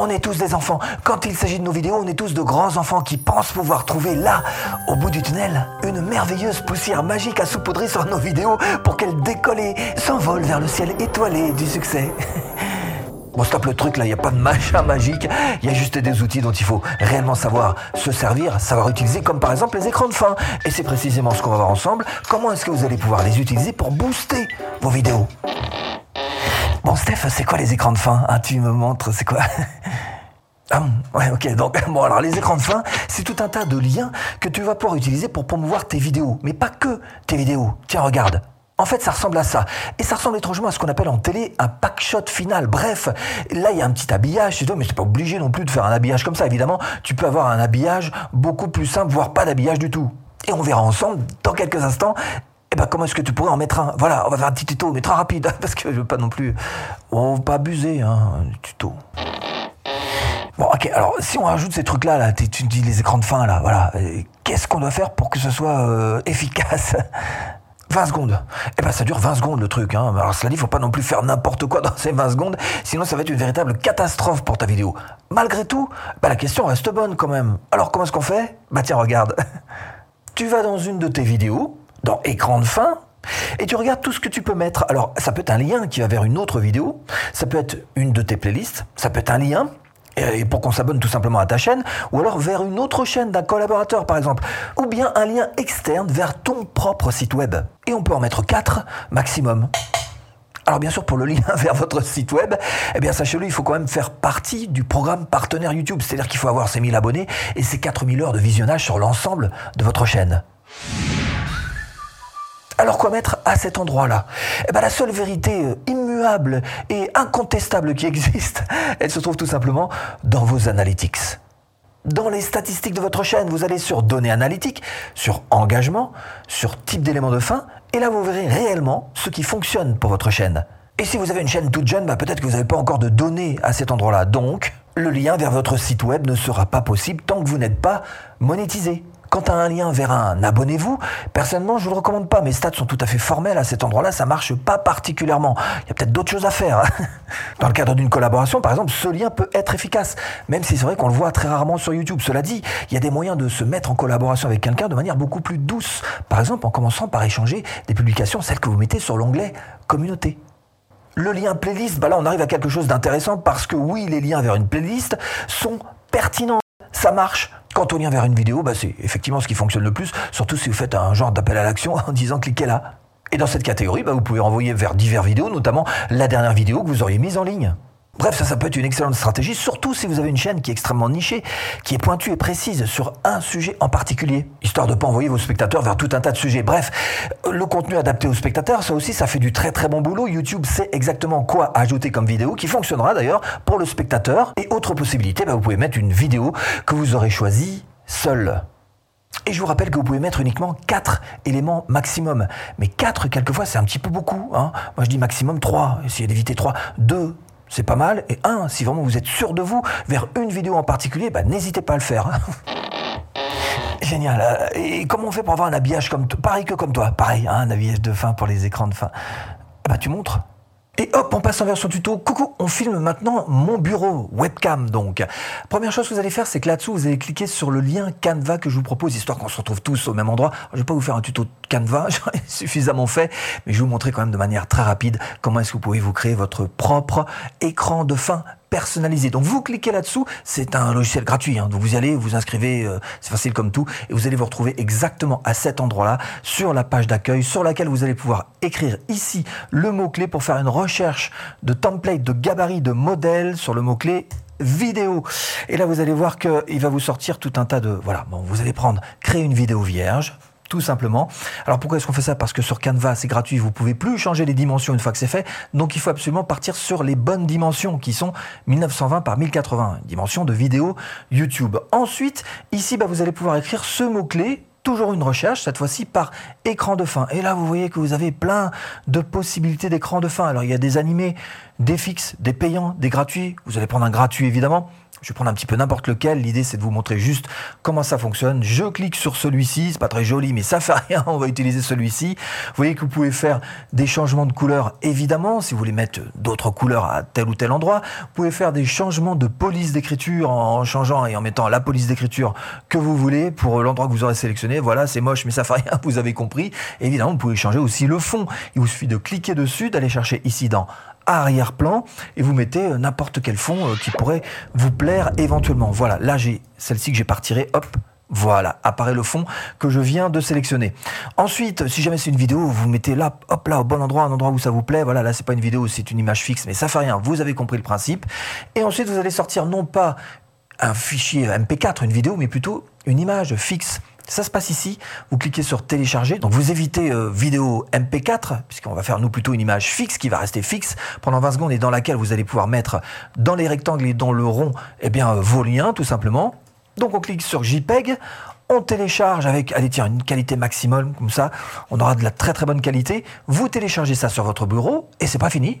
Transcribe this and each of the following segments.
On est tous des enfants. Quand il s'agit de nos vidéos, on est tous de grands enfants qui pensent pouvoir trouver là, au bout du tunnel, une merveilleuse poussière magique à saupoudrer sur nos vidéos pour qu'elles décollent s'envolent vers le ciel étoilé du succès. Bon, stop le truc là, il n'y a pas de machin magique, il y a juste des outils dont il faut réellement savoir se servir, savoir utiliser, comme par exemple les écrans de fin. Et c'est précisément ce qu'on va voir ensemble. Comment est-ce que vous allez pouvoir les utiliser pour booster vos vidéos? Bon, Steph, c'est quoi les écrans de fin ah, Tu me montres, c'est quoi Ah, ouais, ok. Donc, bon, alors les écrans de fin, c'est tout un tas de liens que tu vas pouvoir utiliser pour promouvoir tes vidéos. Mais pas que tes vidéos. Tiens, regarde. En fait, ça ressemble à ça. Et ça ressemble étrangement à ce qu'on appelle en télé un pack shot final. Bref, là, il y a un petit habillage, mais c'est pas obligé non plus de faire un habillage comme ça. Évidemment, tu peux avoir un habillage beaucoup plus simple, voire pas d'habillage du tout. Et on verra ensemble, dans quelques instants, eh ben, comment est-ce que tu pourrais en mettre un? Voilà, on va faire un petit tuto, mais très rapide, parce que je veux pas non plus... On va pas abuser, hein, du tuto. Bon, ok, alors, si on rajoute ces trucs-là, là, tu dis les écrans de fin, là, voilà, qu'est-ce qu'on doit faire pour que ce soit euh, efficace? 20 secondes. Eh ben ça dure 20 secondes le truc. Hein. Alors cela dit, faut pas non plus faire n'importe quoi dans ces 20 secondes, sinon ça va être une véritable catastrophe pour ta vidéo. Malgré tout, bah, la question reste bonne quand même. Alors comment est-ce qu'on fait? Bah tiens, regarde. tu vas dans une de tes vidéos, dans écran de fin, et tu regardes tout ce que tu peux mettre. Alors ça peut être un lien qui va vers une autre vidéo, ça peut être une de tes playlists, ça peut être un lien et pour qu'on s'abonne tout simplement à ta chaîne, ou alors vers une autre chaîne d'un collaborateur par exemple, ou bien un lien externe vers ton propre site web. Et on peut en mettre 4 maximum. Alors bien sûr, pour le lien vers votre site web, eh bien sachez-le, il faut quand même faire partie du programme partenaire YouTube. C'est-à-dire qu'il faut avoir ces 1000 abonnés et ces 4000 heures de visionnage sur l'ensemble de votre chaîne. Alors quoi mettre à cet endroit-là? Eh bien la seule vérité euh, immuable et incontestable qui existe, elle se trouve tout simplement dans vos analytics. Dans les statistiques de votre chaîne, vous allez sur données analytiques, sur engagement, sur type d'éléments de fin, et là vous verrez réellement ce qui fonctionne pour votre chaîne. Et si vous avez une chaîne toute jeune, bah peut-être que vous n'avez pas encore de données à cet endroit-là. Donc, le lien vers votre site web ne sera pas possible tant que vous n'êtes pas monétisé. Quant à un lien vers un abonnez-vous, personnellement, je ne vous le recommande pas. Mes stats sont tout à fait formels à cet endroit-là, ça marche pas particulièrement. Il y a peut-être d'autres choses à faire. Hein. Dans le cadre d'une collaboration, par exemple, ce lien peut être efficace, même si c'est vrai qu'on le voit très rarement sur YouTube. Cela dit, il y a des moyens de se mettre en collaboration avec quelqu'un de manière beaucoup plus douce. Par exemple, en commençant par échanger des publications, celles que vous mettez sur l'onglet Communauté. Le lien playlist, bah là on arrive à quelque chose d'intéressant parce que oui, les liens vers une playlist sont pertinents. Ça marche. Quant au lien vers une vidéo, bah, c'est effectivement ce qui fonctionne le plus, surtout si vous faites un genre d'appel à l'action en disant cliquez là. Et dans cette catégorie, bah, vous pouvez renvoyer vers divers vidéos, notamment la dernière vidéo que vous auriez mise en ligne. Bref, ça, peut être une excellente stratégie, surtout si vous avez une chaîne qui est extrêmement nichée, qui est pointue et précise sur un sujet en particulier, histoire de ne pas envoyer vos spectateurs vers tout un tas de sujets. Bref, le contenu adapté aux spectateurs, ça aussi, ça fait du très très bon boulot. YouTube sait exactement quoi ajouter comme vidéo, qui fonctionnera d'ailleurs pour le spectateur. Et autre possibilité, bah, vous pouvez mettre une vidéo que vous aurez choisie seule. Et je vous rappelle que vous pouvez mettre uniquement 4 éléments maximum. Mais 4, quelquefois, c'est un petit peu beaucoup. Hein. Moi, je dis maximum 3. Essayez d'éviter 3. 2, c'est pas mal. Et un, si vraiment vous êtes sûr de vous, vers une vidéo en particulier, bah, n'hésitez pas à le faire. Hein. Génial. Et comment on fait pour avoir un habillage comme pareil que comme toi? Pareil, hein, un habillage de fin pour les écrans de fin. Bah, tu montres et hop, on passe en version tuto. Coucou, on filme maintenant mon bureau, webcam donc. Première chose que vous allez faire, c'est que là-dessous, vous allez cliquer sur le lien Canva que je vous propose, histoire qu'on se retrouve tous au même endroit. Je ne vais pas vous faire un tuto Canva, j'en ai suffisamment fait, mais je vais vous montrer quand même de manière très rapide comment est-ce que vous pouvez vous créer votre propre écran de fin personnalisé. Donc vous cliquez là-dessous, c'est un logiciel gratuit. Hein. Donc vous allez, vous inscrivez, euh, c'est facile comme tout, et vous allez vous retrouver exactement à cet endroit-là, sur la page d'accueil, sur laquelle vous allez pouvoir écrire ici le mot-clé pour faire une recherche de template, de gabarit, de modèle sur le mot-clé vidéo. Et là, vous allez voir qu'il va vous sortir tout un tas de... Voilà, bon, vous allez prendre, créer une vidéo vierge, tout simplement. Alors pourquoi est-ce qu'on fait ça? Parce que sur Canva, c'est gratuit, vous pouvez plus changer les dimensions une fois que c'est fait. Donc il faut absolument partir sur les bonnes dimensions qui sont 1920 par 1080, dimension de vidéo YouTube. Ensuite, ici, bah, vous allez pouvoir écrire ce mot-clé toujours une recherche, cette fois-ci par écran de fin. Et là, vous voyez que vous avez plein de possibilités d'écran de fin. Alors, il y a des animés, des fixes, des payants, des gratuits. Vous allez prendre un gratuit évidemment. Je vais prendre un petit peu n'importe lequel. L'idée, c'est de vous montrer juste comment ça fonctionne. Je clique sur celui-ci. C'est pas très joli, mais ça fait rien. On va utiliser celui-ci. Vous voyez que vous pouvez faire des changements de couleur, évidemment, si vous voulez mettre d'autres couleurs à tel ou tel endroit. Vous pouvez faire des changements de police d'écriture en changeant et en mettant la police d'écriture que vous voulez pour l'endroit que vous aurez sélectionné. Voilà, c'est moche, mais ça fait rien. Vous avez compris. Évidemment, vous pouvez changer aussi le fond. Il vous suffit de cliquer dessus, d'aller chercher ici dans arrière-plan et vous mettez euh, n'importe quel fond euh, qui pourrait vous plaire éventuellement. Voilà, là j'ai celle-ci que j'ai pas retirée, hop, voilà, apparaît le fond que je viens de sélectionner. Ensuite, si jamais c'est une vidéo, vous mettez là, hop là, au bon endroit, un endroit où ça vous plaît. Voilà, là c'est pas une vidéo, c'est une image fixe, mais ça fait rien. Vous avez compris le principe. Et ensuite, vous allez sortir non pas un fichier MP4, une vidéo, mais plutôt une image fixe. Ça se passe ici. Vous cliquez sur télécharger. Donc vous évitez euh, vidéo MP4, puisqu'on va faire nous plutôt une image fixe qui va rester fixe pendant 20 secondes et dans laquelle vous allez pouvoir mettre dans les rectangles et dans le rond eh bien, vos liens tout simplement. Donc on clique sur JPEG. On télécharge avec, allez tiens, une qualité maximum, comme ça, on aura de la très très bonne qualité. Vous téléchargez ça sur votre bureau et c'est pas fini.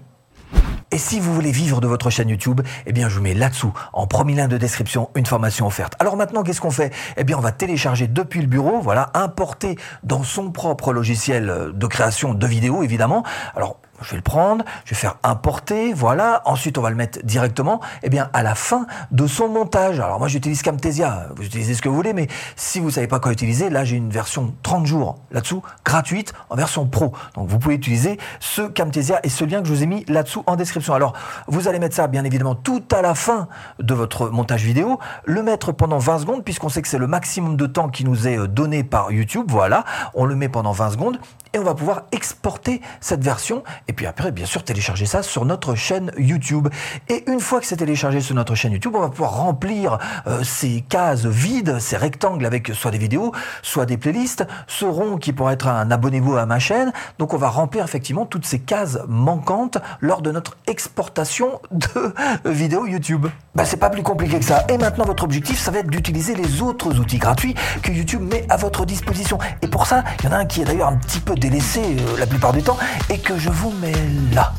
Et si vous voulez vivre de votre chaîne YouTube, eh bien, je vous mets là-dessous, en premier lien de description, une formation offerte. Alors maintenant, qu'est-ce qu'on fait? Eh bien, on va télécharger depuis le bureau, voilà, importer dans son propre logiciel de création de vidéos, évidemment. Alors, je vais le prendre, je vais faire importer, voilà. Ensuite, on va le mettre directement, eh bien, à la fin de son montage. Alors moi, j'utilise Camtasia. Vous utilisez ce que vous voulez, mais si vous savez pas quoi utiliser, là, j'ai une version 30 jours là-dessous, gratuite, en version pro. Donc, vous pouvez utiliser ce Camtasia et ce lien que je vous ai mis là-dessous en description. Alors, vous allez mettre ça, bien évidemment, tout à la fin de votre montage vidéo, le mettre pendant 20 secondes, puisqu'on sait que c'est le maximum de temps qui nous est euh, donné par YouTube. Voilà, on le met pendant 20 secondes et on va pouvoir exporter cette version et puis après bien sûr télécharger ça sur notre chaîne YouTube. Et une fois que c'est téléchargé sur notre chaîne YouTube, on va pouvoir remplir euh, ces cases vides, ces rectangles avec soit des vidéos, soit des playlists, ce rond qui pourrait être un abonnez-vous à ma chaîne. Donc on va remplir effectivement toutes ces cases manquantes lors de notre exportation de vidéos YouTube. Bah c'est pas plus compliqué que ça. Et maintenant votre objectif ça va être d'utiliser les autres outils gratuits que YouTube met à votre disposition. Et pour ça, il y en a un qui est d'ailleurs un petit peu délaissé euh, la plupart du temps et que je vous mets là.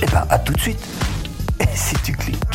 Et eh ben à tout de suite. Et si tu cliques